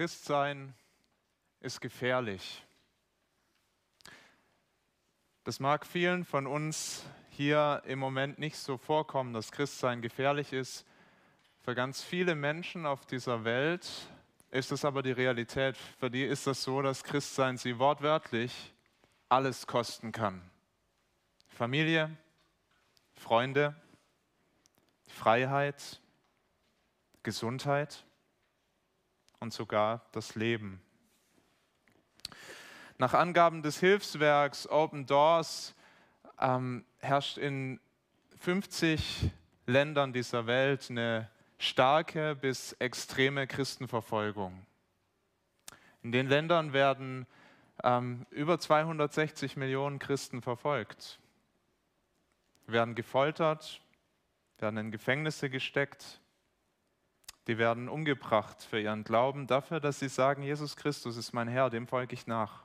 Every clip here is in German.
Christsein ist gefährlich. Das mag vielen von uns hier im Moment nicht so vorkommen, dass Christsein gefährlich ist. Für ganz viele Menschen auf dieser Welt ist es aber die Realität. Für die ist das so, dass Christsein sie wortwörtlich alles kosten kann. Familie, Freunde, Freiheit, Gesundheit und sogar das Leben. Nach Angaben des Hilfswerks Open Doors ähm, herrscht in 50 Ländern dieser Welt eine starke bis extreme Christenverfolgung. In den Ländern werden ähm, über 260 Millionen Christen verfolgt, werden gefoltert, werden in Gefängnisse gesteckt, die werden umgebracht für ihren Glauben, dafür, dass sie sagen, Jesus Christus ist mein Herr, dem folge ich nach.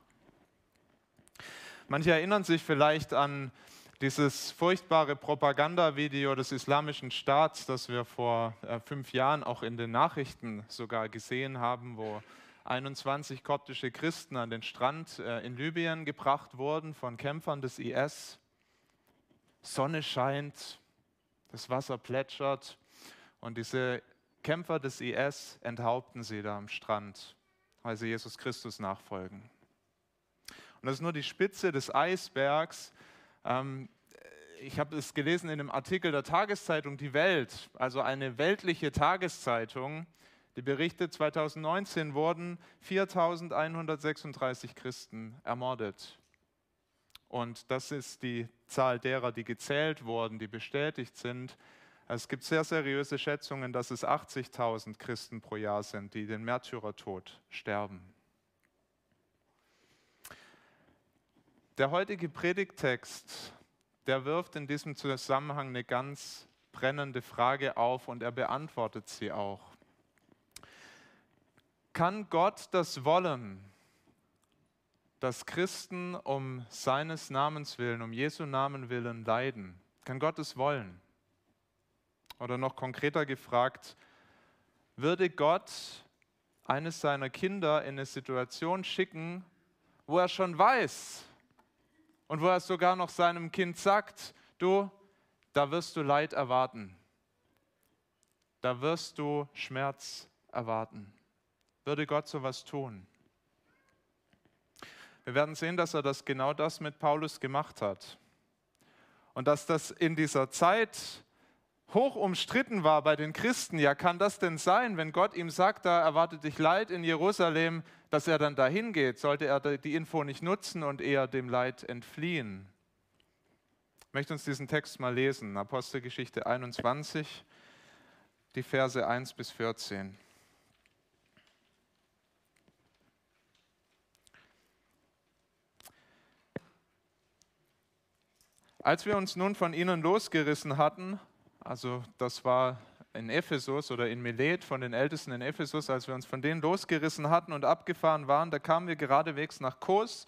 Manche erinnern sich vielleicht an dieses furchtbare Propagandavideo des Islamischen Staats, das wir vor äh, fünf Jahren auch in den Nachrichten sogar gesehen haben, wo 21 koptische Christen an den Strand äh, in Libyen gebracht wurden von Kämpfern des IS. Sonne scheint, das Wasser plätschert und diese Kämpfer des IS enthaupten sie da am Strand, weil sie Jesus Christus nachfolgen. Und das ist nur die Spitze des Eisbergs. Ähm, ich habe es gelesen in einem Artikel der Tageszeitung Die Welt, also eine weltliche Tageszeitung, die berichtet, 2019 wurden 4136 Christen ermordet. Und das ist die Zahl derer, die gezählt wurden, die bestätigt sind. Es gibt sehr seriöse Schätzungen, dass es 80.000 Christen pro Jahr sind, die den Märtyrertod sterben. Der heutige Predigttext, der wirft in diesem Zusammenhang eine ganz brennende Frage auf und er beantwortet sie auch. Kann Gott das wollen, dass Christen um seines Namens willen, um Jesu Namen willen leiden? Kann Gott es wollen? Oder noch konkreter gefragt, würde Gott eines seiner Kinder in eine Situation schicken, wo er schon weiß und wo er sogar noch seinem Kind sagt, du, da wirst du Leid erwarten, da wirst du Schmerz erwarten. Würde Gott sowas tun? Wir werden sehen, dass er das genau das mit Paulus gemacht hat. Und dass das in dieser Zeit hoch umstritten war bei den Christen. Ja, kann das denn sein, wenn Gott ihm sagt, da erwartet dich Leid in Jerusalem, dass er dann dahin geht? Sollte er die Info nicht nutzen und eher dem Leid entfliehen? Ich möchte uns diesen Text mal lesen, Apostelgeschichte 21, die Verse 1 bis 14. Als wir uns nun von ihnen losgerissen hatten, also das war in Ephesus oder in Milet von den Ältesten in Ephesus, als wir uns von denen losgerissen hatten und abgefahren waren, da kamen wir geradewegs nach Kos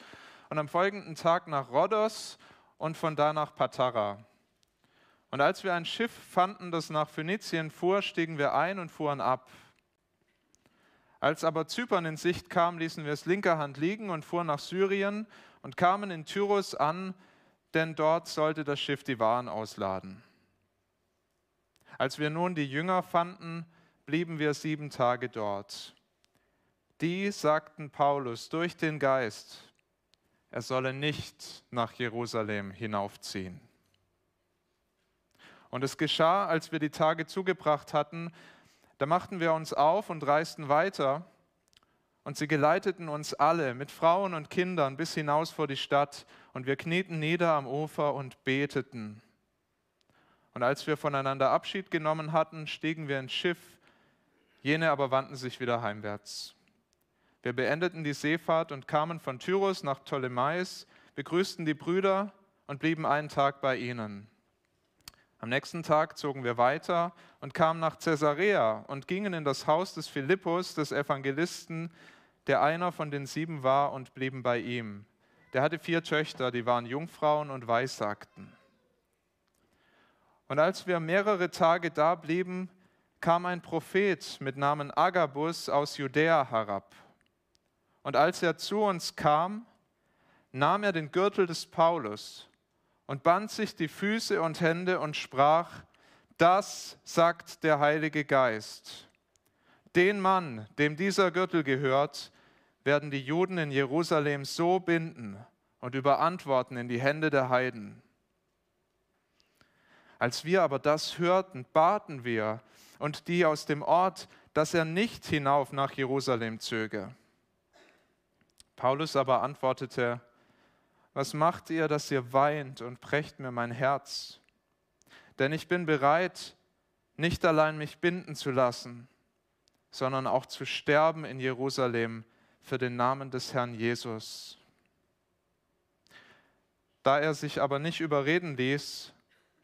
und am folgenden Tag nach Rhodos und von da nach Patara. Und als wir ein Schiff fanden, das nach Phönizien fuhr, stiegen wir ein und fuhren ab. Als aber Zypern in Sicht kam, ließen wir es linker Hand liegen und fuhren nach Syrien und kamen in Tyrus an, denn dort sollte das Schiff die Waren ausladen. Als wir nun die Jünger fanden, blieben wir sieben Tage dort. Die sagten Paulus durch den Geist, er solle nicht nach Jerusalem hinaufziehen. Und es geschah, als wir die Tage zugebracht hatten, da machten wir uns auf und reisten weiter, und sie geleiteten uns alle mit Frauen und Kindern bis hinaus vor die Stadt, und wir knieten nieder am Ufer und beteten. Und als wir voneinander Abschied genommen hatten, stiegen wir ins Schiff, jene aber wandten sich wieder heimwärts. Wir beendeten die Seefahrt und kamen von Tyrus nach Ptolemais, begrüßten die Brüder und blieben einen Tag bei ihnen. Am nächsten Tag zogen wir weiter und kamen nach Caesarea und gingen in das Haus des Philippus, des Evangelisten, der einer von den sieben war, und blieben bei ihm. Der hatte vier Töchter, die waren Jungfrauen und weissagten. Und als wir mehrere Tage da blieben, kam ein Prophet mit Namen Agabus aus Judäa herab. Und als er zu uns kam, nahm er den Gürtel des Paulus und band sich die Füße und Hände und sprach, das sagt der Heilige Geist. Den Mann, dem dieser Gürtel gehört, werden die Juden in Jerusalem so binden und überantworten in die Hände der Heiden. Als wir aber das hörten, baten wir und die aus dem Ort, dass er nicht hinauf nach Jerusalem zöge. Paulus aber antwortete, was macht ihr, dass ihr weint und brecht mir mein Herz? Denn ich bin bereit, nicht allein mich binden zu lassen, sondern auch zu sterben in Jerusalem für den Namen des Herrn Jesus. Da er sich aber nicht überreden ließ,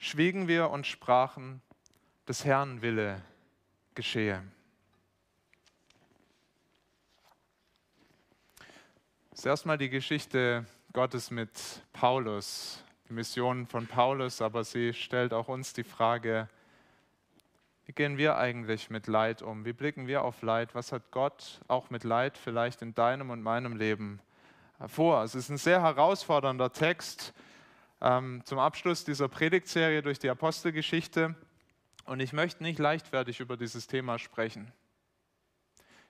schwiegen wir und sprachen, des Herrn Wille geschehe. Das ist erstmal die Geschichte Gottes mit Paulus, die Mission von Paulus, aber sie stellt auch uns die Frage, wie gehen wir eigentlich mit Leid um? Wie blicken wir auf Leid? Was hat Gott auch mit Leid vielleicht in deinem und meinem Leben vor? Es ist ein sehr herausfordernder Text zum Abschluss dieser Predigtserie durch die Apostelgeschichte. Und ich möchte nicht leichtfertig über dieses Thema sprechen.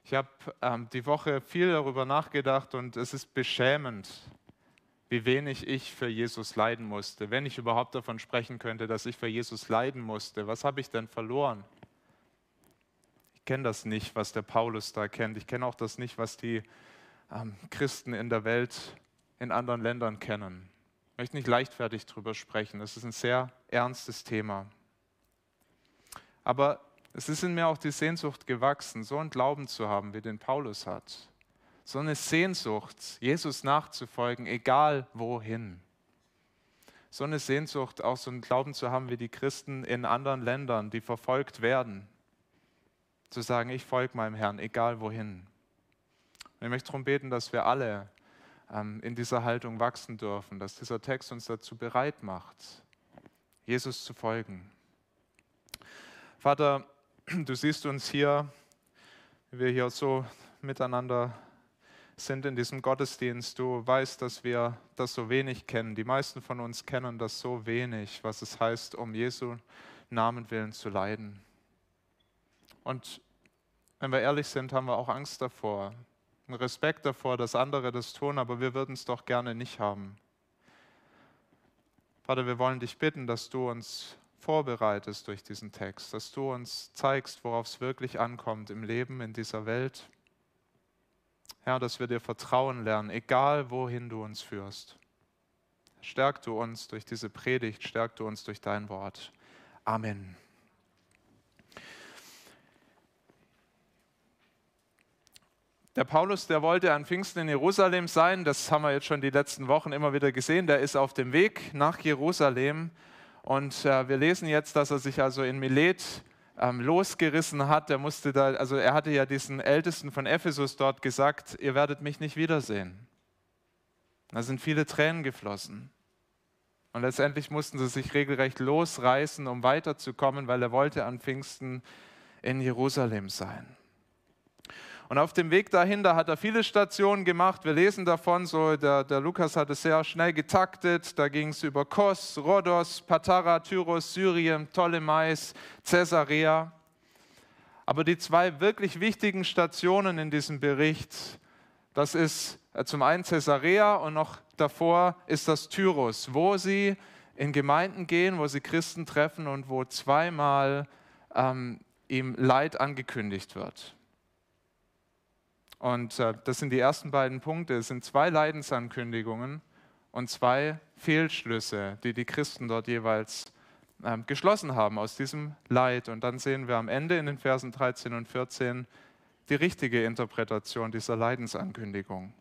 Ich habe ähm, die Woche viel darüber nachgedacht und es ist beschämend, wie wenig ich für Jesus leiden musste. Wenn ich überhaupt davon sprechen könnte, dass ich für Jesus leiden musste, was habe ich denn verloren? Ich kenne das nicht, was der Paulus da kennt. Ich kenne auch das nicht, was die ähm, Christen in der Welt in anderen Ländern kennen. Ich möchte nicht leichtfertig darüber sprechen. Das ist ein sehr ernstes Thema. Aber es ist in mir auch die Sehnsucht gewachsen, so einen Glauben zu haben, wie den Paulus hat. So eine Sehnsucht, Jesus nachzufolgen, egal wohin. So eine Sehnsucht, auch so einen Glauben zu haben wie die Christen in anderen Ländern, die verfolgt werden. Zu sagen, ich folge meinem Herrn, egal wohin. Und ich möchte darum beten, dass wir alle in dieser Haltung wachsen dürfen, dass dieser Text uns dazu bereit macht, Jesus zu folgen. Vater, du siehst uns hier, wie wir hier so miteinander sind in diesem Gottesdienst. Du weißt, dass wir das so wenig kennen. Die meisten von uns kennen das so wenig, was es heißt, um Jesu Namen willen zu leiden. Und wenn wir ehrlich sind, haben wir auch Angst davor, Respekt davor, dass andere das tun, aber wir würden es doch gerne nicht haben. Vater, wir wollen dich bitten, dass du uns vorbereitest durch diesen Text, dass du uns zeigst, worauf es wirklich ankommt im Leben in dieser Welt. Herr, dass wir dir vertrauen lernen, egal wohin du uns führst. Stärk du uns durch diese Predigt, stärk du uns durch dein Wort. Amen. Der Paulus, der wollte an Pfingsten in Jerusalem sein, das haben wir jetzt schon die letzten Wochen immer wieder gesehen, der ist auf dem Weg nach Jerusalem und äh, wir lesen jetzt, dass er sich also in Milet ähm, losgerissen hat. Er musste da, also er hatte ja diesen Ältesten von Ephesus dort gesagt, ihr werdet mich nicht wiedersehen. Da sind viele Tränen geflossen. Und letztendlich mussten sie sich regelrecht losreißen, um weiterzukommen, weil er wollte an Pfingsten in Jerusalem sein. Und auf dem Weg dahin, da hat er viele Stationen gemacht. Wir lesen davon, so der, der Lukas hat es sehr schnell getaktet. Da ging es über Kos, Rhodos, Patara, Tyros, Syrien, Ptolemais, Caesarea. Aber die zwei wirklich wichtigen Stationen in diesem Bericht, das ist äh, zum einen Caesarea und noch davor ist das Tyros, wo sie in Gemeinden gehen, wo sie Christen treffen und wo zweimal ähm, ihm Leid angekündigt wird. Und äh, das sind die ersten beiden Punkte. Es sind zwei Leidensankündigungen und zwei Fehlschlüsse, die die Christen dort jeweils äh, geschlossen haben aus diesem Leid. Und dann sehen wir am Ende in den Versen 13 und 14 die richtige Interpretation dieser Leidensankündigung.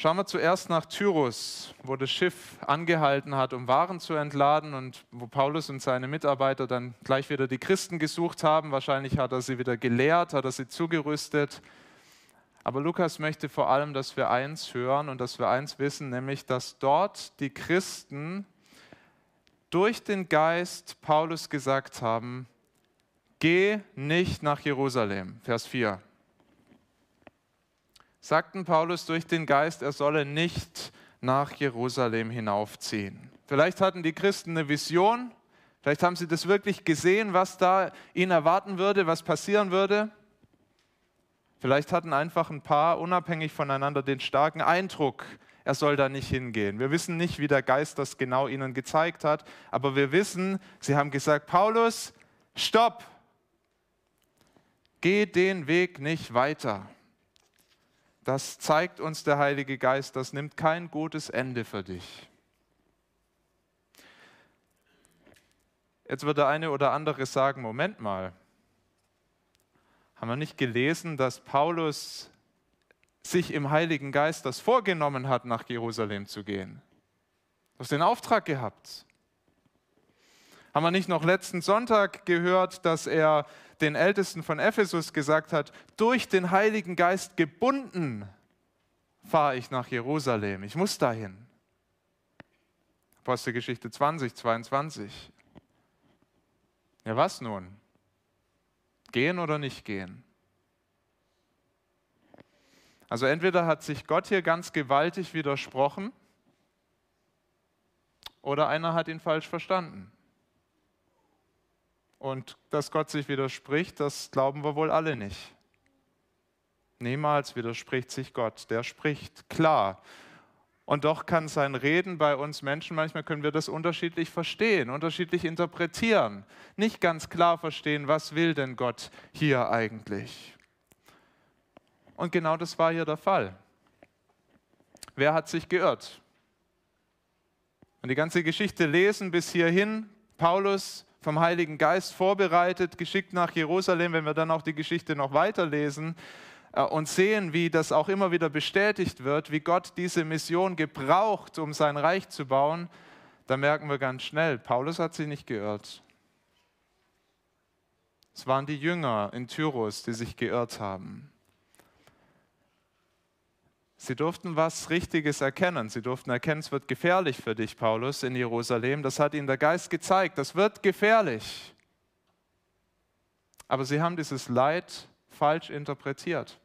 Schauen wir zuerst nach Tyrus, wo das Schiff angehalten hat, um Waren zu entladen und wo Paulus und seine Mitarbeiter dann gleich wieder die Christen gesucht haben. Wahrscheinlich hat er sie wieder gelehrt, hat er sie zugerüstet. Aber Lukas möchte vor allem, dass wir eins hören und dass wir eins wissen, nämlich dass dort die Christen durch den Geist Paulus gesagt haben, geh nicht nach Jerusalem. Vers 4. Sagten Paulus durch den Geist, er solle nicht nach Jerusalem hinaufziehen. Vielleicht hatten die Christen eine Vision, vielleicht haben sie das wirklich gesehen, was da ihnen erwarten würde, was passieren würde. Vielleicht hatten einfach ein paar unabhängig voneinander den starken Eindruck, er soll da nicht hingehen. Wir wissen nicht, wie der Geist das genau ihnen gezeigt hat, aber wir wissen, sie haben gesagt, Paulus, stopp, geh den Weg nicht weiter. Das zeigt uns der Heilige Geist, das nimmt kein gutes Ende für dich. Jetzt wird der eine oder andere sagen, Moment mal, haben wir nicht gelesen, dass Paulus sich im Heiligen Geist das vorgenommen hat, nach Jerusalem zu gehen. Du hast den Auftrag gehabt. Haben wir nicht noch letzten Sonntag gehört, dass er den Ältesten von Ephesus gesagt hat, durch den Heiligen Geist gebunden fahre ich nach Jerusalem. Ich muss dahin. Apostelgeschichte 20, 22. Ja, was nun? Gehen oder nicht gehen? Also entweder hat sich Gott hier ganz gewaltig widersprochen oder einer hat ihn falsch verstanden. Und dass Gott sich widerspricht, das glauben wir wohl alle nicht. Niemals widerspricht sich Gott, der spricht klar. Und doch kann sein Reden bei uns Menschen, manchmal können wir das unterschiedlich verstehen, unterschiedlich interpretieren, nicht ganz klar verstehen, was will denn Gott hier eigentlich. Und genau das war hier der Fall. Wer hat sich geirrt? Und die ganze Geschichte lesen bis hierhin, Paulus vom Heiligen Geist vorbereitet, geschickt nach Jerusalem, wenn wir dann auch die Geschichte noch weiterlesen äh, und sehen, wie das auch immer wieder bestätigt wird, wie Gott diese Mission gebraucht, um sein Reich zu bauen, dann merken wir ganz schnell, Paulus hat sich nicht geirrt. Es waren die Jünger in Tyrus, die sich geirrt haben. Sie durften was Richtiges erkennen. Sie durften erkennen, es wird gefährlich für dich, Paulus, in Jerusalem. Das hat ihnen der Geist gezeigt. Das wird gefährlich. Aber sie haben dieses Leid falsch interpretiert.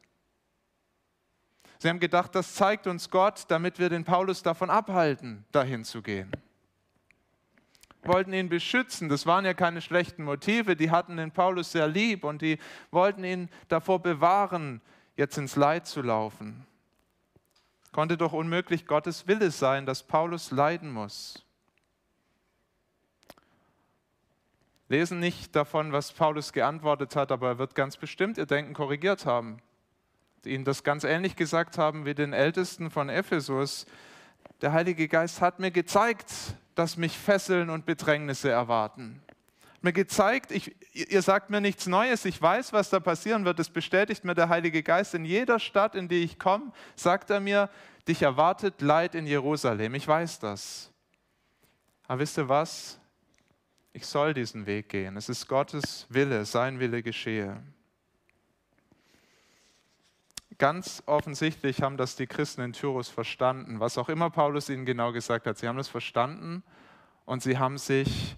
Sie haben gedacht, das zeigt uns Gott, damit wir den Paulus davon abhalten, dahin zu gehen. Wollten ihn beschützen. Das waren ja keine schlechten Motive. Die hatten den Paulus sehr lieb und die wollten ihn davor bewahren, jetzt ins Leid zu laufen. Konnte doch unmöglich Gottes Wille sein, dass Paulus leiden muss. Lesen nicht davon, was Paulus geantwortet hat, aber er wird ganz bestimmt ihr Denken korrigiert haben. Ihnen das ganz ähnlich gesagt haben wie den Ältesten von Ephesus. Der Heilige Geist hat mir gezeigt, dass mich Fesseln und Bedrängnisse erwarten mir gezeigt, ich, ihr sagt mir nichts Neues, ich weiß, was da passieren wird, das bestätigt mir der Heilige Geist. In jeder Stadt, in die ich komme, sagt er mir, dich erwartet Leid in Jerusalem, ich weiß das. Aber wisst ihr was? Ich soll diesen Weg gehen. Es ist Gottes Wille, sein Wille geschehe. Ganz offensichtlich haben das die Christen in Tyrus verstanden, was auch immer Paulus ihnen genau gesagt hat. Sie haben das verstanden und sie haben sich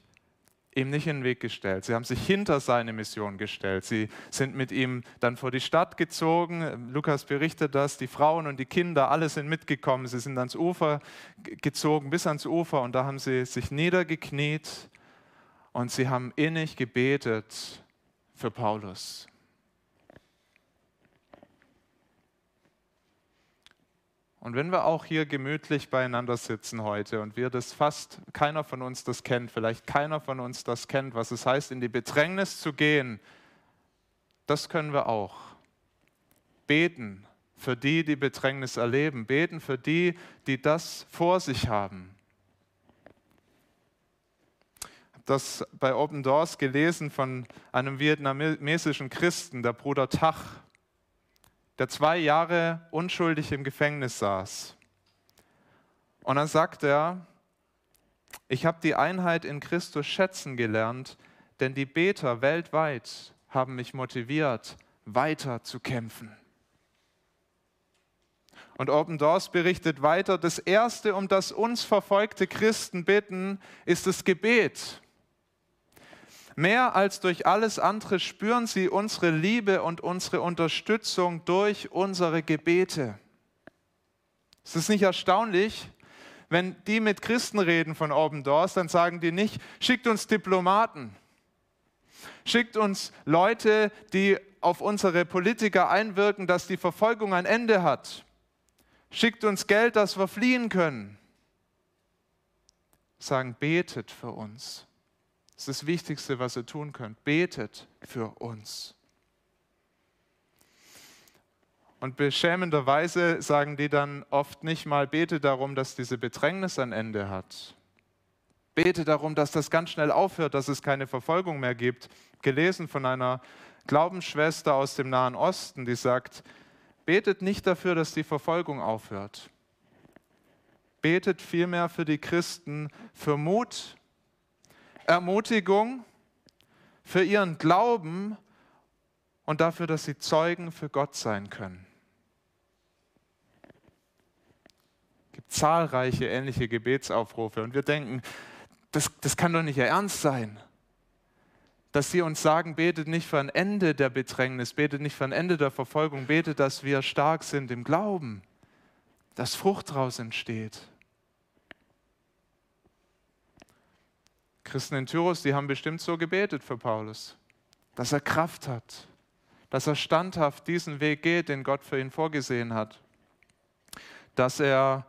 ihm nicht in den Weg gestellt. Sie haben sich hinter seine Mission gestellt. Sie sind mit ihm dann vor die Stadt gezogen. Lukas berichtet das. Die Frauen und die Kinder, alle sind mitgekommen. Sie sind ans Ufer gezogen, bis ans Ufer. Und da haben sie sich niedergekniet und sie haben innig gebetet für Paulus. Und wenn wir auch hier gemütlich beieinander sitzen heute und wir das fast keiner von uns das kennt, vielleicht keiner von uns das kennt, was es heißt, in die Bedrängnis zu gehen, das können wir auch. Beten für die, die Bedrängnis erleben, beten für die, die das vor sich haben. Ich habe das bei Open Doors gelesen von einem vietnamesischen Christen, der Bruder Tach der zwei Jahre unschuldig im Gefängnis saß. Und dann sagt er, ich habe die Einheit in Christus schätzen gelernt, denn die Beter weltweit haben mich motiviert, weiter zu kämpfen. Und Open Doors berichtet weiter, das Erste, um das uns verfolgte Christen bitten, ist das Gebet. Mehr als durch alles andere spüren sie unsere Liebe und unsere Unterstützung durch unsere Gebete. Ist es nicht erstaunlich, wenn die mit Christen reden von Open Doors, dann sagen die nicht, schickt uns Diplomaten, schickt uns Leute, die auf unsere Politiker einwirken, dass die Verfolgung ein Ende hat. Schickt uns Geld, dass wir fliehen können. Sagen, betet für uns. Das ist das Wichtigste, was ihr tun könnt. Betet für uns. Und beschämenderweise sagen die dann oft nicht mal, bete darum, dass diese Bedrängnis ein Ende hat. Bete darum, dass das ganz schnell aufhört, dass es keine Verfolgung mehr gibt. Gelesen von einer Glaubensschwester aus dem Nahen Osten, die sagt, betet nicht dafür, dass die Verfolgung aufhört. Betet vielmehr für die Christen für Mut, Ermutigung, für ihren Glauben und dafür, dass sie Zeugen für Gott sein können. Es gibt zahlreiche ähnliche Gebetsaufrufe und wir denken, das, das kann doch nicht Ihr Ernst sein, dass Sie uns sagen, betet nicht für ein Ende der Bedrängnis, betet nicht für ein Ende der Verfolgung, betet, dass wir stark sind im Glauben, dass Frucht daraus entsteht. Christen in Tyrus, die haben bestimmt so gebetet für Paulus, dass er Kraft hat, dass er standhaft diesen Weg geht, den Gott für ihn vorgesehen hat, dass er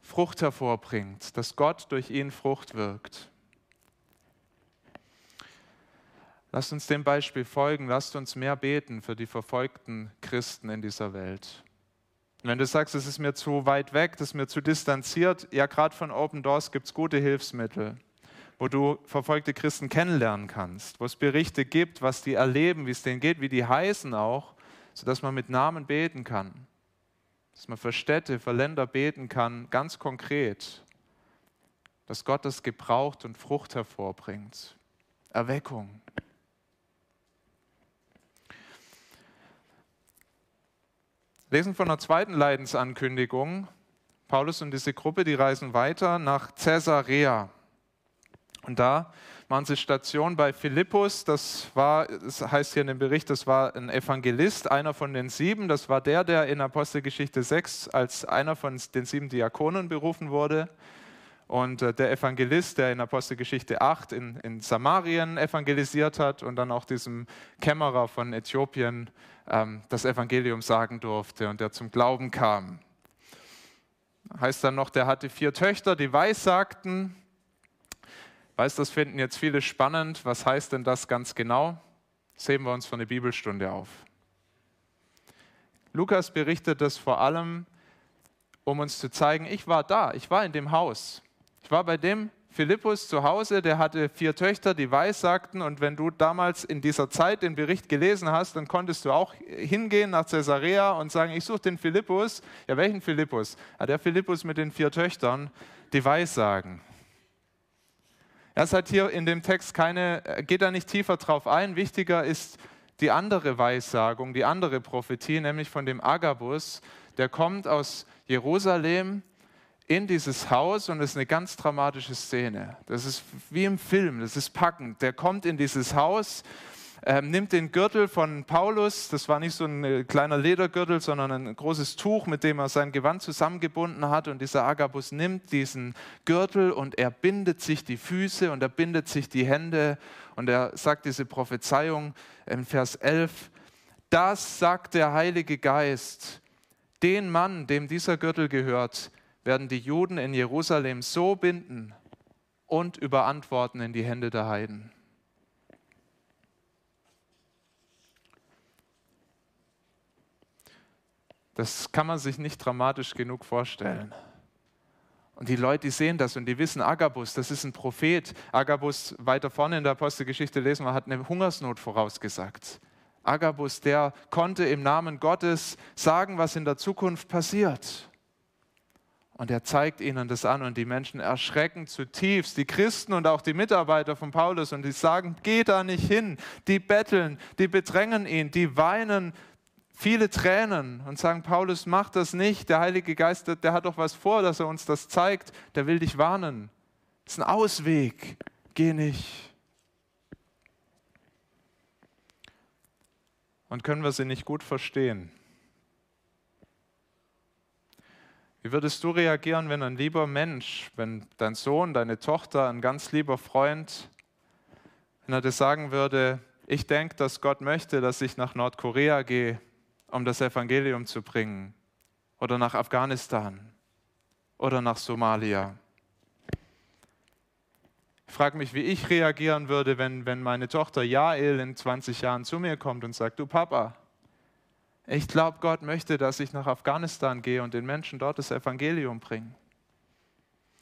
Frucht hervorbringt, dass Gott durch ihn Frucht wirkt. Lasst uns dem Beispiel folgen, lasst uns mehr beten für die verfolgten Christen in dieser Welt. Wenn du sagst, es ist mir zu weit weg, das ist mir zu distanziert, ja, gerade von Open Doors gibt es gute Hilfsmittel, wo du verfolgte Christen kennenlernen kannst, wo es Berichte gibt, was die erleben, wie es denen geht, wie die heißen auch, sodass man mit Namen beten kann dass man für Städte, für Länder beten kann, ganz konkret, dass Gott das gebraucht und Frucht hervorbringt. Erweckung. Lesen von einer zweiten Leidensankündigung. Paulus und diese Gruppe, die reisen weiter nach Caesarea. Und da machen sie Station bei Philippus. Das war, das heißt hier in dem Bericht, das war ein Evangelist, einer von den sieben. Das war der, der in Apostelgeschichte 6 als einer von den sieben Diakonen berufen wurde. Und äh, der Evangelist, der in Apostelgeschichte 8 in, in Samarien evangelisiert hat und dann auch diesem Kämmerer von Äthiopien ähm, das Evangelium sagen durfte und der zum Glauben kam. Heißt dann noch, der hatte vier Töchter, die weissagten weiß, das finden jetzt viele spannend. Was heißt denn das ganz genau? Sehen wir uns für eine Bibelstunde auf. Lukas berichtet das vor allem, um uns zu zeigen, ich war da, ich war in dem Haus. Ich war bei dem Philippus zu Hause, der hatte vier Töchter, die weissagten. Und wenn du damals in dieser Zeit den Bericht gelesen hast, dann konntest du auch hingehen nach Caesarea und sagen, ich suche den Philippus. Ja, welchen Philippus? Ja, der Philippus mit den vier Töchtern, die weissagen. Er hat hier in dem Text keine, geht da nicht tiefer drauf ein. Wichtiger ist die andere Weissagung, die andere Prophetie, nämlich von dem Agabus. Der kommt aus Jerusalem in dieses Haus und es ist eine ganz dramatische Szene. Das ist wie im Film, das ist packend. Der kommt in dieses Haus ähm, nimmt den Gürtel von Paulus, das war nicht so ein äh, kleiner Ledergürtel, sondern ein großes Tuch, mit dem er sein Gewand zusammengebunden hat. Und dieser Agabus nimmt diesen Gürtel und er bindet sich die Füße und er bindet sich die Hände und er sagt diese Prophezeiung in Vers 11, das sagt der Heilige Geist, den Mann, dem dieser Gürtel gehört, werden die Juden in Jerusalem so binden und überantworten in die Hände der Heiden. Das kann man sich nicht dramatisch genug vorstellen. Und die Leute, die sehen das und die wissen, Agabus, das ist ein Prophet. Agabus, weiter vorne in der Apostelgeschichte lesen wir, hat eine Hungersnot vorausgesagt. Agabus, der konnte im Namen Gottes sagen, was in der Zukunft passiert. Und er zeigt ihnen das an und die Menschen erschrecken zutiefst, die Christen und auch die Mitarbeiter von Paulus und die sagen, geh da nicht hin. Die betteln, die bedrängen ihn, die weinen viele Tränen und sagen, Paulus, mach das nicht. Der Heilige Geist, der hat doch was vor, dass er uns das zeigt. Der will dich warnen. Das ist ein Ausweg. Geh nicht. und können wir sie nicht gut verstehen. Wie würdest du reagieren, wenn ein lieber Mensch, wenn dein Sohn, deine Tochter, ein ganz lieber Freund, wenn er dir sagen würde, ich denke, dass Gott möchte, dass ich nach Nordkorea gehe, um das Evangelium zu bringen, oder nach Afghanistan oder nach Somalia. Ich frage mich, wie ich reagieren würde, wenn, wenn meine Tochter Jael in 20 Jahren zu mir kommt und sagt, du Papa, ich glaube, Gott möchte, dass ich nach Afghanistan gehe und den Menschen dort das Evangelium bringe.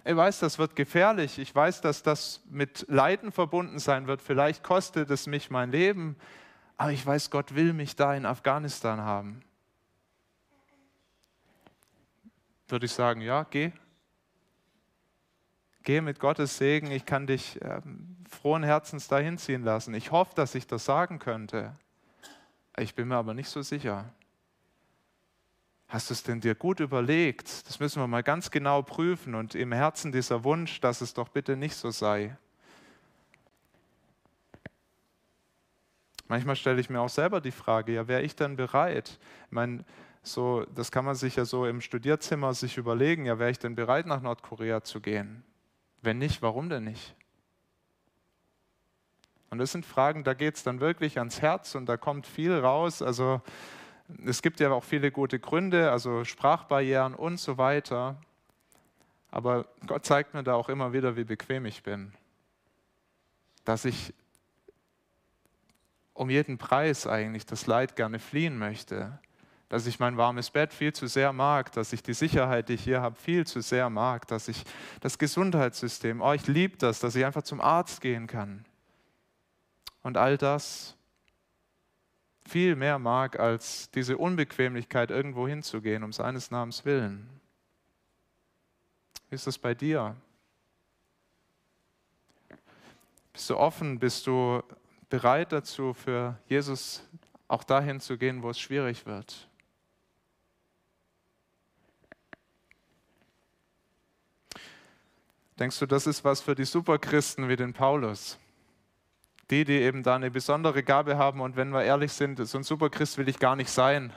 Ich weiß, das wird gefährlich. Ich weiß, dass das mit Leiden verbunden sein wird. Vielleicht kostet es mich mein Leben. Aber ich weiß, Gott will mich da in Afghanistan haben. Würde ich sagen, ja, geh. Geh mit Gottes Segen. Ich kann dich ähm, frohen Herzens dahin ziehen lassen. Ich hoffe, dass ich das sagen könnte. Ich bin mir aber nicht so sicher. Hast du es denn dir gut überlegt? Das müssen wir mal ganz genau prüfen und im Herzen dieser Wunsch, dass es doch bitte nicht so sei. Manchmal stelle ich mir auch selber die Frage, ja, wäre ich denn bereit? Ich meine, so, das kann man sich ja so im Studierzimmer sich überlegen, ja, wäre ich denn bereit, nach Nordkorea zu gehen? Wenn nicht, warum denn nicht? Und das sind Fragen, da geht es dann wirklich ans Herz und da kommt viel raus. Also es gibt ja auch viele gute Gründe, also Sprachbarrieren und so weiter. Aber Gott zeigt mir da auch immer wieder, wie bequem ich bin. Dass ich um jeden Preis eigentlich das Leid gerne fliehen möchte. Dass ich mein warmes Bett viel zu sehr mag, dass ich die Sicherheit, die ich hier habe, viel zu sehr mag, dass ich das Gesundheitssystem, oh, ich liebe das, dass ich einfach zum Arzt gehen kann und all das viel mehr mag, als diese Unbequemlichkeit, irgendwo hinzugehen, um seines Namens willen. Wie ist das bei dir? Bist du offen? Bist du bereit dazu, für Jesus auch dahin zu gehen, wo es schwierig wird? Denkst du, das ist was für die Superchristen wie den Paulus? die, die eben da eine besondere Gabe haben. Und wenn wir ehrlich sind, so ein Superchrist will ich gar nicht sein.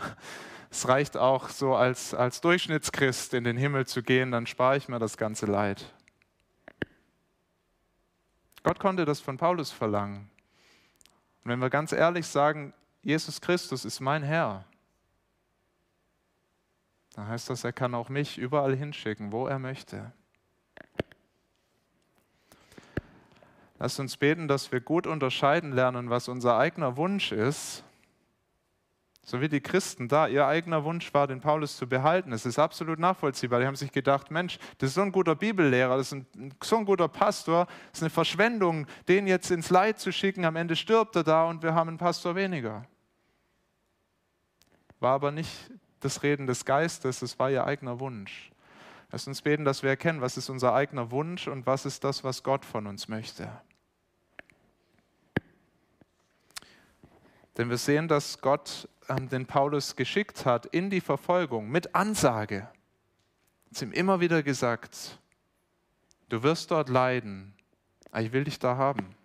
Es reicht auch so als, als Durchschnittschrist in den Himmel zu gehen, dann spare ich mir das ganze Leid. Gott konnte das von Paulus verlangen. Und wenn wir ganz ehrlich sagen, Jesus Christus ist mein Herr, dann heißt das, er kann auch mich überall hinschicken, wo er möchte. Lasst uns beten, dass wir gut unterscheiden lernen, was unser eigener Wunsch ist. So wie die Christen da, ihr eigener Wunsch war, den Paulus zu behalten. Es ist absolut nachvollziehbar. Die haben sich gedacht, Mensch, das ist so ein guter Bibellehrer, das ist ein, so ein guter Pastor, das ist eine Verschwendung, den jetzt ins Leid zu schicken. Am Ende stirbt er da und wir haben einen Pastor weniger. War aber nicht das Reden des Geistes, es war ihr eigener Wunsch. Lasst uns beten, dass wir erkennen, was ist unser eigener Wunsch und was ist das, was Gott von uns möchte. Denn wir sehen, dass Gott ähm, den Paulus geschickt hat in die Verfolgung mit Ansage. Es ihm immer wieder gesagt, du wirst dort leiden, ich will dich da haben.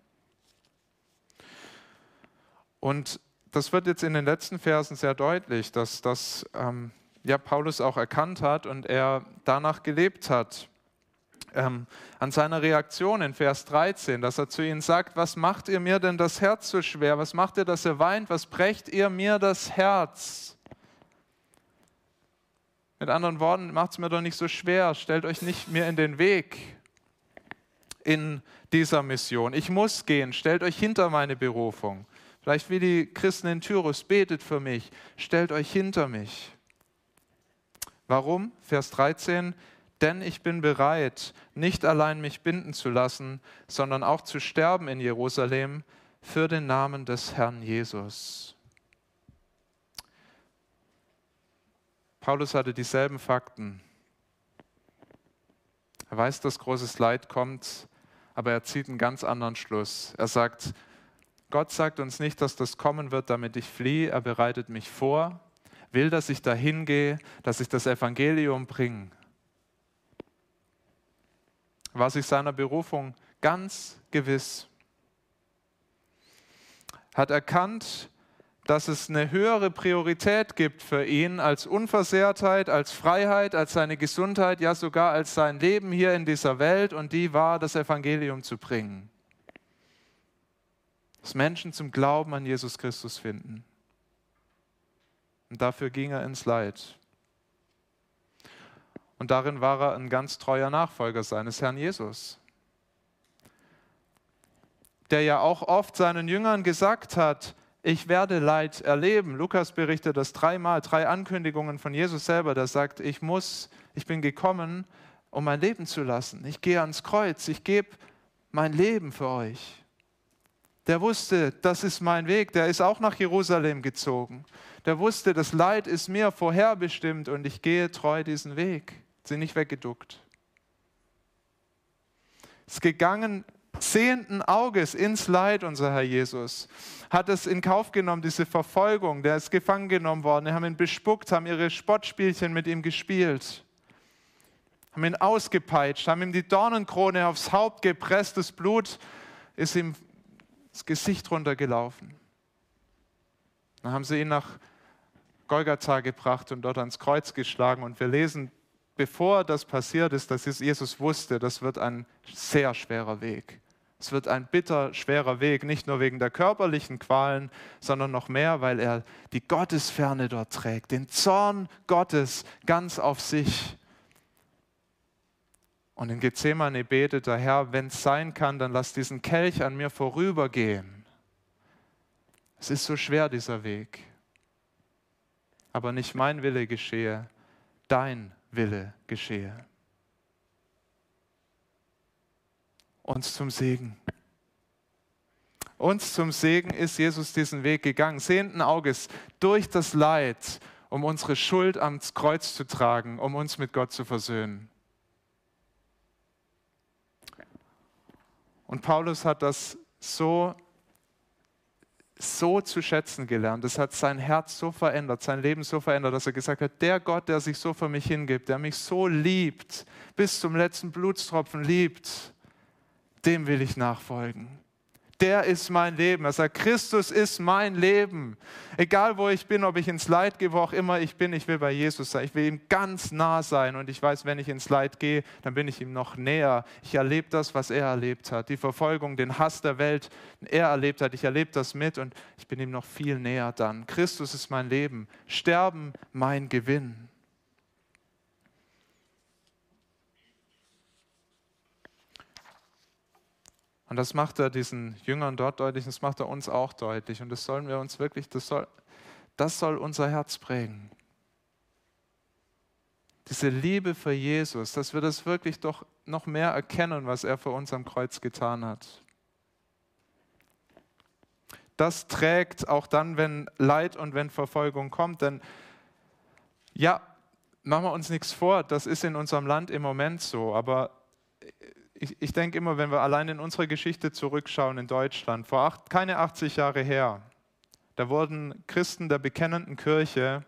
Und das wird jetzt in den letzten Versen sehr deutlich, dass das ähm, ja, Paulus auch erkannt hat und er danach gelebt hat ähm, an seiner Reaktion in Vers 13, dass er zu ihnen sagt, was macht ihr mir denn das Herz so schwer? Was macht ihr, dass ihr weint? Was brecht ihr mir das Herz? Mit anderen Worten, macht es mir doch nicht so schwer, stellt euch nicht mir in den Weg in dieser Mission. Ich muss gehen, stellt euch hinter meine Berufung. Vielleicht wie die Christen in Tyrus, betet für mich, stellt euch hinter mich. Warum? Vers 13, denn ich bin bereit, nicht allein mich binden zu lassen, sondern auch zu sterben in Jerusalem für den Namen des Herrn Jesus. Paulus hatte dieselben Fakten. Er weiß, dass großes Leid kommt, aber er zieht einen ganz anderen Schluss. Er sagt, Gott sagt uns nicht, dass das kommen wird, damit ich fliehe. Er bereitet mich vor, will, dass ich dahin gehe, dass ich das Evangelium bringe war sich seiner Berufung ganz gewiss. Hat erkannt, dass es eine höhere Priorität gibt für ihn als Unversehrtheit, als Freiheit, als seine Gesundheit, ja sogar als sein Leben hier in dieser Welt und die war, das Evangelium zu bringen. Dass Menschen zum Glauben an Jesus Christus finden. Und dafür ging er ins Leid. Und darin war er ein ganz treuer Nachfolger seines Herrn Jesus, der ja auch oft seinen Jüngern gesagt hat, ich werde Leid erleben. Lukas berichtet das dreimal, drei Ankündigungen von Jesus selber, der sagt, ich muss, ich bin gekommen, um mein Leben zu lassen. Ich gehe ans Kreuz, ich gebe mein Leben für euch. Der wusste, das ist mein Weg, der ist auch nach Jerusalem gezogen. Der wusste, das Leid ist mir vorherbestimmt und ich gehe treu diesen Weg. Sie nicht weggeduckt. Ist gegangen sehenden Auges ins Leid, unser Herr Jesus. Hat es in Kauf genommen, diese Verfolgung. Der ist gefangen genommen worden. Die haben ihn bespuckt, haben ihre Spottspielchen mit ihm gespielt. Haben ihn ausgepeitscht, haben ihm die Dornenkrone aufs Haupt gepresst. Das Blut ist ihm das Gesicht runtergelaufen. Dann haben sie ihn nach Golgatha gebracht und dort ans Kreuz geschlagen. Und wir lesen, bevor das passiert ist, dass Jesus wusste, das wird ein sehr schwerer Weg. Es wird ein bitter schwerer Weg, nicht nur wegen der körperlichen Qualen, sondern noch mehr, weil er die Gottesferne dort trägt, den Zorn Gottes ganz auf sich. Und in Gethsemane betet der Herr, wenn es sein kann, dann lass diesen Kelch an mir vorübergehen. Es ist so schwer, dieser Weg. Aber nicht mein Wille geschehe, dein Wille geschehe. uns zum Segen. Uns zum Segen ist Jesus diesen Weg gegangen, sehenden Auges durch das Leid, um unsere Schuld ans Kreuz zu tragen, um uns mit Gott zu versöhnen. Und Paulus hat das so, so zu schätzen gelernt. Das hat sein Herz so verändert, sein Leben so verändert, dass er gesagt hat, der Gott, der sich so für mich hingibt, der mich so liebt, bis zum letzten Blutstropfen liebt, dem will ich nachfolgen. Der ist mein Leben. Er sagt, Christus ist mein Leben. Egal wo ich bin, ob ich ins Leid gehe, wo auch immer ich bin, ich will bei Jesus sein. Ich will ihm ganz nah sein. Und ich weiß, wenn ich ins Leid gehe, dann bin ich ihm noch näher. Ich erlebe das, was er erlebt hat. Die Verfolgung, den Hass der Welt, er erlebt hat. Ich erlebe das mit und ich bin ihm noch viel näher dann. Christus ist mein Leben. Sterben mein Gewinn. Und das macht er diesen Jüngern dort deutlich, das macht er uns auch deutlich. Und das sollen wir uns wirklich, das soll, das soll unser Herz prägen. Diese Liebe für Jesus, dass wir das wirklich doch noch mehr erkennen, was er für uns am Kreuz getan hat. Das trägt auch dann, wenn Leid und wenn Verfolgung kommt. Denn ja, machen wir uns nichts vor, das ist in unserem Land im Moment so. Aber ich, ich denke immer, wenn wir allein in unsere Geschichte zurückschauen in Deutschland, vor acht, keine 80 Jahre her, da wurden Christen der bekennenden Kirche,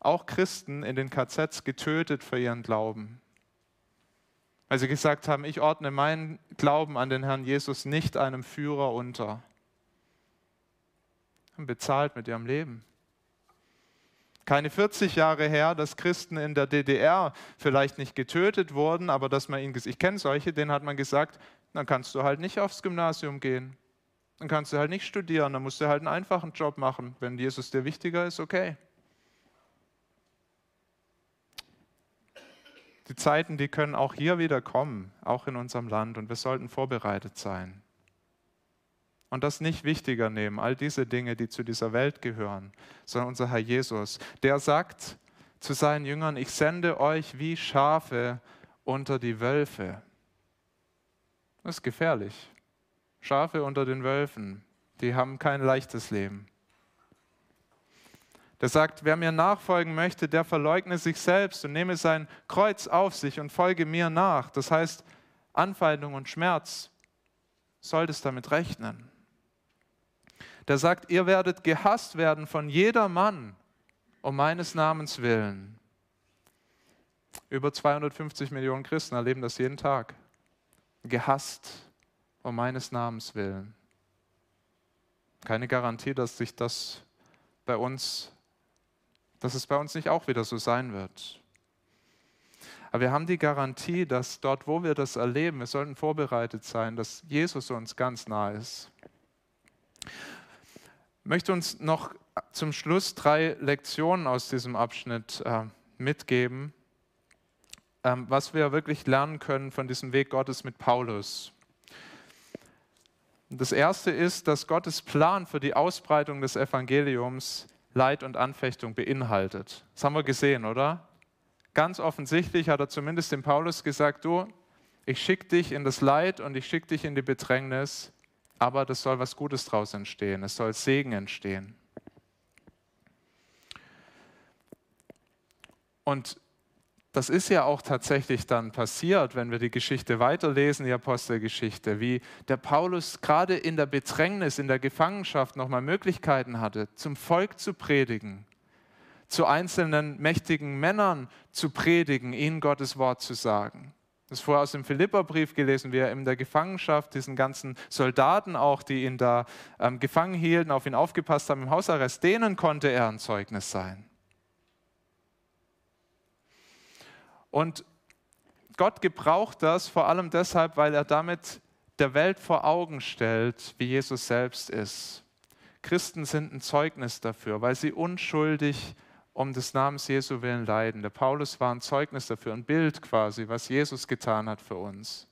auch Christen in den KZs getötet für ihren Glauben. Weil sie gesagt haben, ich ordne meinen Glauben an den Herrn Jesus nicht einem Führer unter. Und bezahlt mit ihrem Leben keine 40 Jahre her, dass Christen in der DDR vielleicht nicht getötet wurden, aber dass man ihnen, ich kenne solche, denen hat man gesagt, dann kannst du halt nicht aufs Gymnasium gehen. Dann kannst du halt nicht studieren, dann musst du halt einen einfachen Job machen. Wenn Jesus dir wichtiger ist, okay. Die Zeiten, die können auch hier wieder kommen, auch in unserem Land, und wir sollten vorbereitet sein und das nicht wichtiger nehmen, all diese Dinge, die zu dieser Welt gehören, sondern unser Herr Jesus, der sagt zu seinen Jüngern, ich sende euch wie Schafe unter die Wölfe. Das ist gefährlich. Schafe unter den Wölfen, die haben kein leichtes Leben. Der sagt, wer mir nachfolgen möchte, der verleugne sich selbst und nehme sein Kreuz auf sich und folge mir nach. Das heißt, Anfeindung und Schmerz solltest damit rechnen der sagt, ihr werdet gehasst werden von jedermann um meines Namens willen. Über 250 Millionen Christen erleben das jeden Tag. Gehasst um meines Namens willen. Keine Garantie, dass sich das bei uns, dass es bei uns nicht auch wieder so sein wird. Aber wir haben die Garantie, dass dort, wo wir das erleben, wir sollten vorbereitet sein, dass Jesus uns ganz nah ist. Möchte uns noch zum Schluss drei Lektionen aus diesem Abschnitt äh, mitgeben, ähm, was wir wirklich lernen können von diesem Weg Gottes mit Paulus. Das erste ist, dass Gottes Plan für die Ausbreitung des Evangeliums Leid und Anfechtung beinhaltet. Das haben wir gesehen, oder? Ganz offensichtlich hat er zumindest dem Paulus gesagt, du, ich schicke dich in das Leid und ich schicke dich in die Bedrängnis, aber das soll was Gutes daraus entstehen, es soll Segen entstehen. Und das ist ja auch tatsächlich dann passiert, wenn wir die Geschichte weiterlesen, die Apostelgeschichte, wie der Paulus gerade in der Bedrängnis, in der Gefangenschaft nochmal Möglichkeiten hatte, zum Volk zu predigen, zu einzelnen mächtigen Männern zu predigen, ihnen Gottes Wort zu sagen. Das vorher aus dem Philipperbrief gelesen, wie er in der Gefangenschaft diesen ganzen Soldaten auch, die ihn da ähm, gefangen hielten, auf ihn aufgepasst haben im Hausarrest, denen konnte er ein Zeugnis sein. Und Gott gebraucht das vor allem deshalb, weil er damit der Welt vor Augen stellt, wie Jesus selbst ist. Christen sind ein Zeugnis dafür, weil sie unschuldig um des Namens Jesu willen leiden. Der Paulus war ein Zeugnis dafür, ein Bild quasi, was Jesus getan hat für uns.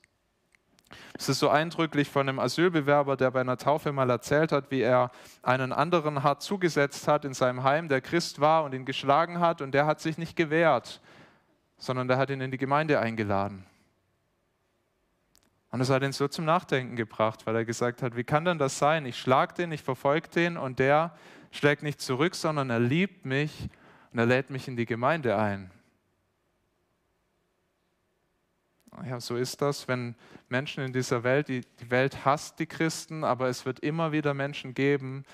Es ist so eindrücklich von einem Asylbewerber, der bei einer Taufe mal erzählt hat, wie er einen anderen hart zugesetzt hat in seinem Heim, der Christ war und ihn geschlagen hat und der hat sich nicht gewehrt sondern der hat ihn in die Gemeinde eingeladen. Und das hat ihn so zum Nachdenken gebracht, weil er gesagt hat, wie kann denn das sein? Ich schlage den, ich verfolge den und der schlägt nicht zurück, sondern er liebt mich und er lädt mich in die Gemeinde ein. Ja, so ist das, wenn Menschen in dieser Welt, die, die Welt hasst die Christen, aber es wird immer wieder Menschen geben,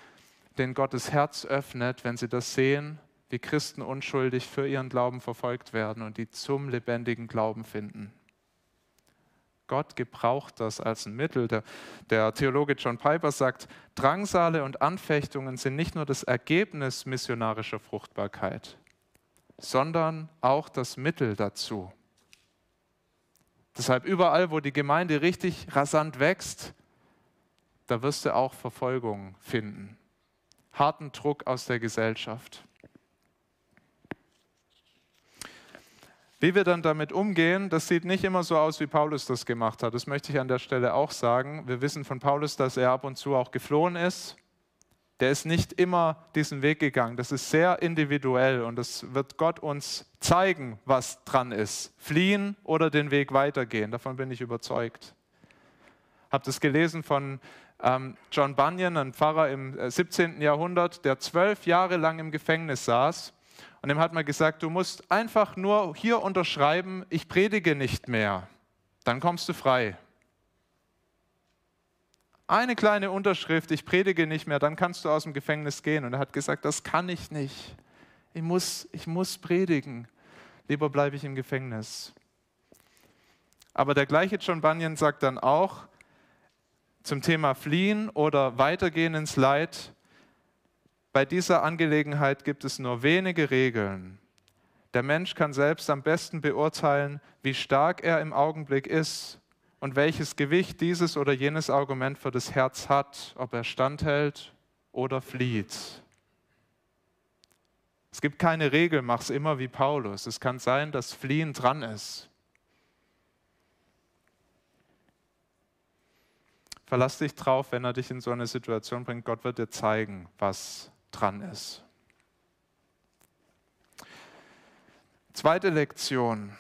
denen Gottes Herz öffnet, wenn sie das sehen wie Christen unschuldig für ihren Glauben verfolgt werden und die zum lebendigen Glauben finden. Gott gebraucht das als ein Mittel. Der, der, Theologe John Piper sagt, Drangsale und Anfechtungen sind nicht nur das Ergebnis missionarischer Fruchtbarkeit, sondern auch das Mittel dazu. Deshalb überall, wo die Gemeinde richtig rasant wächst, da wirst du auch Verfolgung finden, harten Druck aus der Gesellschaft. Wie wir dann damit umgehen, das sieht nicht immer so aus, wie Paulus das gemacht hat. Das möchte ich an der Stelle auch sagen. Wir wissen von Paulus, dass er ab und zu auch geflohen ist. Der ist nicht immer diesen Weg gegangen. Das ist sehr individuell und das wird Gott uns zeigen, was dran ist. Fliehen oder den Weg weitergehen. Davon bin ich überzeugt. Habt es gelesen von ähm, John Bunyan, ein Pfarrer im 17. Äh, Jahrhundert, der zwölf Jahre lang im Gefängnis saß und ihm hat man gesagt, du musst einfach nur hier unterschreiben, ich predige nicht mehr. Dann kommst du frei. Eine kleine Unterschrift, ich predige nicht mehr, dann kannst du aus dem Gefängnis gehen. Und er hat gesagt, das kann ich nicht. Ich muss, ich muss predigen. Lieber bleibe ich im Gefängnis. Aber der gleiche John Bunyan sagt dann auch zum Thema Fliehen oder Weitergehen ins Leid, bei dieser Angelegenheit gibt es nur wenige Regeln. Der Mensch kann selbst am besten beurteilen, wie stark er im Augenblick ist und welches Gewicht dieses oder jenes Argument für das Herz hat, ob er standhält oder flieht. Es gibt keine Regel, mach es immer wie Paulus. Es kann sein, dass Fliehen dran ist. Verlass dich drauf, wenn er dich in so eine Situation bringt. Gott wird dir zeigen, was dran ist. Zweite Lektion.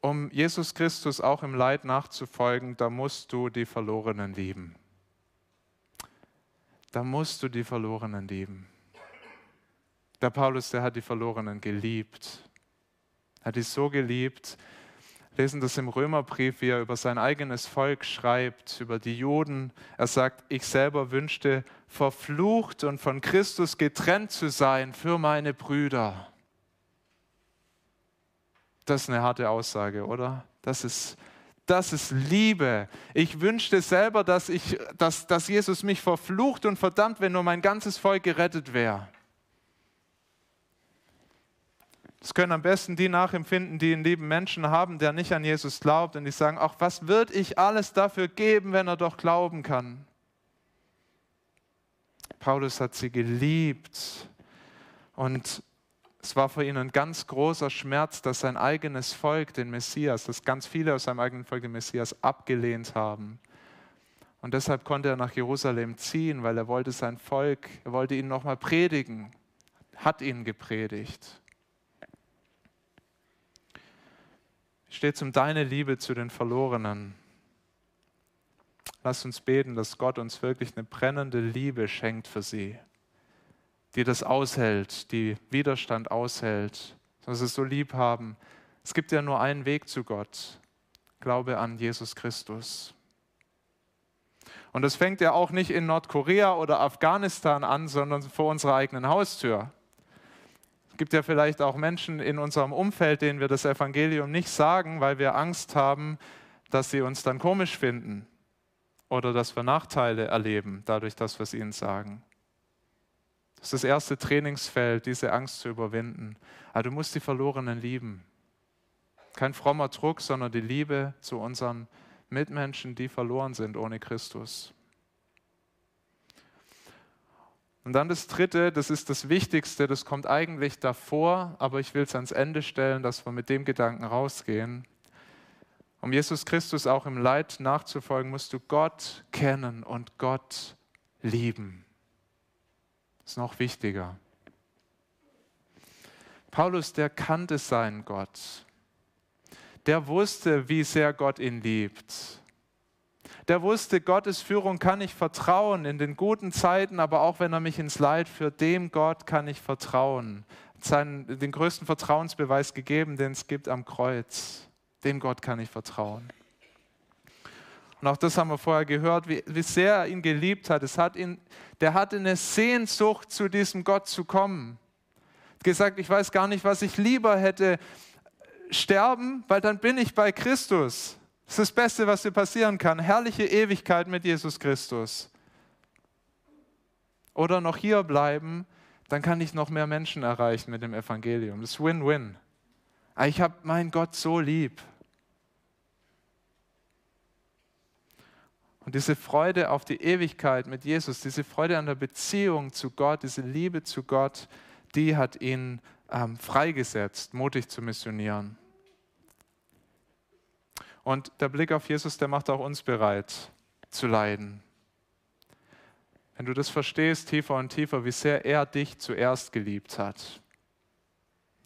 Um Jesus Christus auch im Leid nachzufolgen, da musst du die Verlorenen lieben. Da musst du die Verlorenen lieben. Der Paulus, der hat die Verlorenen geliebt. Hat die so geliebt, lesen das im Römerbrief, wie er über sein eigenes Volk schreibt, über die Juden. Er sagt, ich selber wünschte, verflucht und von Christus getrennt zu sein für meine Brüder. Das ist eine harte Aussage, oder? Das ist, Das ist Liebe. Ich wünschte selber, dass, ich, dass, dass Jesus mich verflucht und verdammt, wenn nur mein ganzes Volk gerettet wäre. Das können am besten die nachempfinden, die einen lieben Menschen haben, der nicht an Jesus glaubt und die sagen, ach, was würde ich alles dafür geben, wenn er doch glauben kann? Paulus hat sie geliebt und es war für ihn ein ganz großer Schmerz, dass sein eigenes Volk den Messias, dass ganz viele aus seinem eigenen Volk den Messias abgelehnt haben. Und deshalb konnte er nach Jerusalem ziehen, weil er wollte sein Volk, er wollte ihnen nochmal predigen, hat ihnen gepredigt. Steht um deine Liebe zu den Verlorenen. Lass uns beten, dass Gott uns wirklich eine brennende Liebe schenkt für sie, die das aushält, die Widerstand aushält, dass sie es so lieb haben. Es gibt ja nur einen Weg zu Gott. Glaube an Jesus Christus. Und das fängt ja auch nicht in Nordkorea oder Afghanistan an, sondern vor unserer eigenen Haustür. Es gibt ja vielleicht auch Menschen in unserem Umfeld, denen wir das Evangelium nicht sagen, weil wir Angst haben, dass sie uns dann komisch finden oder dass wir Nachteile erleben, dadurch, dass wir es ihnen sagen. Das ist das erste Trainingsfeld, diese Angst zu überwinden. Aber du musst die Verlorenen lieben. Kein frommer Druck, sondern die Liebe zu unseren Mitmenschen, die verloren sind ohne Christus. Und dann das Dritte, das ist das Wichtigste, das kommt eigentlich davor, aber ich will es ans Ende stellen, dass wir mit dem Gedanken rausgehen. Um Jesus Christus auch im Leid nachzufolgen, musst du Gott kennen und Gott lieben. Das ist noch wichtiger. Paulus, der kannte seinen Gott. Der wusste, wie sehr Gott ihn liebt der wusste, Gottes Führung kann ich vertrauen in den guten Zeiten, aber auch wenn er mich ins Leid führt, dem Gott kann ich vertrauen. Seinen, den größten Vertrauensbeweis gegeben, den es gibt am Kreuz. Dem Gott kann ich vertrauen. Und auch das haben wir vorher gehört, wie, wie sehr er ihn geliebt hat. Es hat ihn, der hatte eine Sehnsucht, zu diesem Gott zu kommen. Gesagt, ich weiß gar nicht, was ich lieber hätte, sterben, weil dann bin ich bei Christus. Das ist das Beste, was dir passieren kann. Herrliche Ewigkeit mit Jesus Christus. Oder noch hier bleiben, dann kann ich noch mehr Menschen erreichen mit dem Evangelium. Das ist Win-Win. Ah, ich habe meinen Gott so lieb. Und diese Freude auf die Ewigkeit mit Jesus, diese Freude an der Beziehung zu Gott, diese Liebe zu Gott, die hat ihn ähm, freigesetzt, mutig zu missionieren. Und der Blick auf Jesus, der macht auch uns bereit zu leiden. Wenn du das verstehst, tiefer und tiefer, wie sehr er dich zuerst geliebt hat,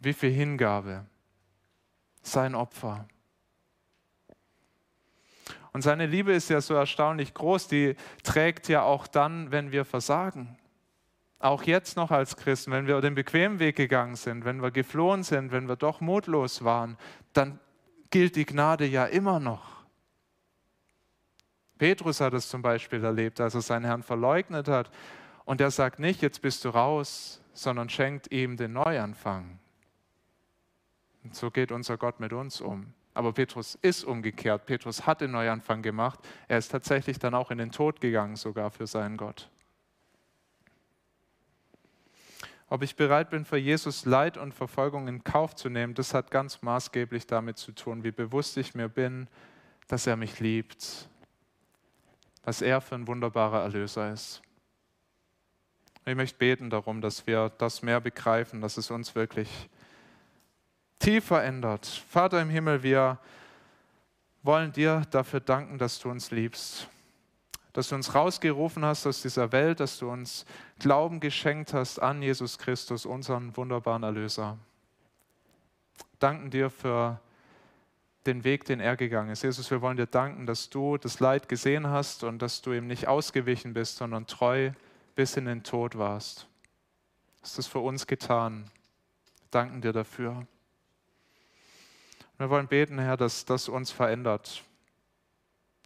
wie viel Hingabe, sein Opfer. Und seine Liebe ist ja so erstaunlich groß, die trägt ja auch dann, wenn wir versagen. Auch jetzt noch als Christen, wenn wir den bequemen Weg gegangen sind, wenn wir geflohen sind, wenn wir doch mutlos waren, dann gilt die Gnade ja immer noch. Petrus hat es zum Beispiel erlebt, als er seinen Herrn verleugnet hat. Und er sagt nicht, jetzt bist du raus, sondern schenkt ihm den Neuanfang. Und so geht unser Gott mit uns um. Aber Petrus ist umgekehrt. Petrus hat den Neuanfang gemacht. Er ist tatsächlich dann auch in den Tod gegangen, sogar für seinen Gott. Ob ich bereit bin, für Jesus Leid und Verfolgung in Kauf zu nehmen, das hat ganz maßgeblich damit zu tun, wie bewusst ich mir bin, dass er mich liebt, was er für ein wunderbarer Erlöser ist. Ich möchte beten darum, dass wir das mehr begreifen, dass es uns wirklich tief verändert. Vater im Himmel, wir wollen dir dafür danken, dass du uns liebst dass du uns rausgerufen hast aus dieser Welt, dass du uns Glauben geschenkt hast an Jesus Christus, unseren wunderbaren Erlöser. Danken dir für den Weg, den er gegangen ist. Jesus, wir wollen dir danken, dass du das Leid gesehen hast und dass du ihm nicht ausgewichen bist, sondern treu bis in den Tod warst. Du hast es für uns getan. Wir danken dir dafür. Wir wollen beten, Herr, dass das uns verändert,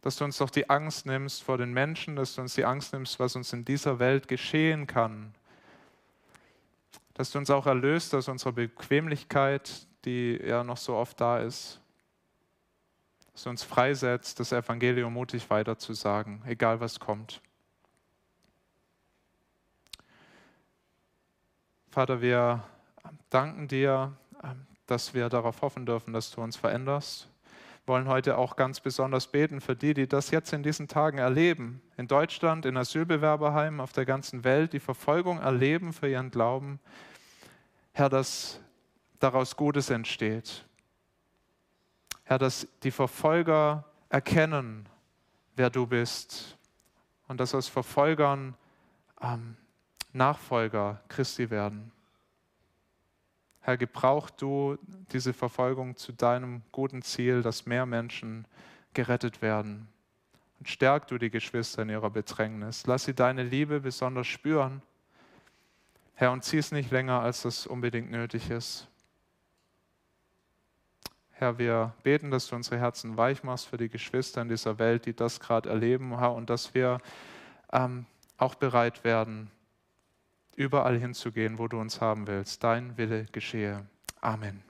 dass du uns doch die Angst nimmst vor den Menschen, dass du uns die Angst nimmst, was uns in dieser Welt geschehen kann. Dass du uns auch erlöst aus unserer Bequemlichkeit, die ja noch so oft da ist. dass du uns freisetzt, das Evangelium mutig weiterzusagen, egal was kommt. Vater, wir danken dir, dass wir darauf hoffen dürfen, dass du uns veränderst. Wollen heute auch ganz besonders beten für die, die das jetzt in diesen Tagen erleben, in Deutschland, in Asylbewerberheimen, auf der ganzen Welt, die Verfolgung erleben für ihren Glauben. Herr, dass daraus Gutes entsteht. Herr, dass die Verfolger erkennen, wer du bist und dass aus Verfolgern ähm, Nachfolger Christi werden. Herr, gebrauch du diese Verfolgung zu deinem guten Ziel, dass mehr Menschen gerettet werden. Und stärk du die Geschwister in ihrer Bedrängnis. Lass sie deine Liebe besonders spüren. Herr, und zieh es nicht länger, als das unbedingt nötig ist. Herr, wir beten, dass du unsere Herzen weich machst für die Geschwister in dieser Welt, die das gerade erleben, Herr, und dass wir ähm, auch bereit werden, überall hinzugehen, wo du uns haben willst. Dein Wille geschehe. Amen.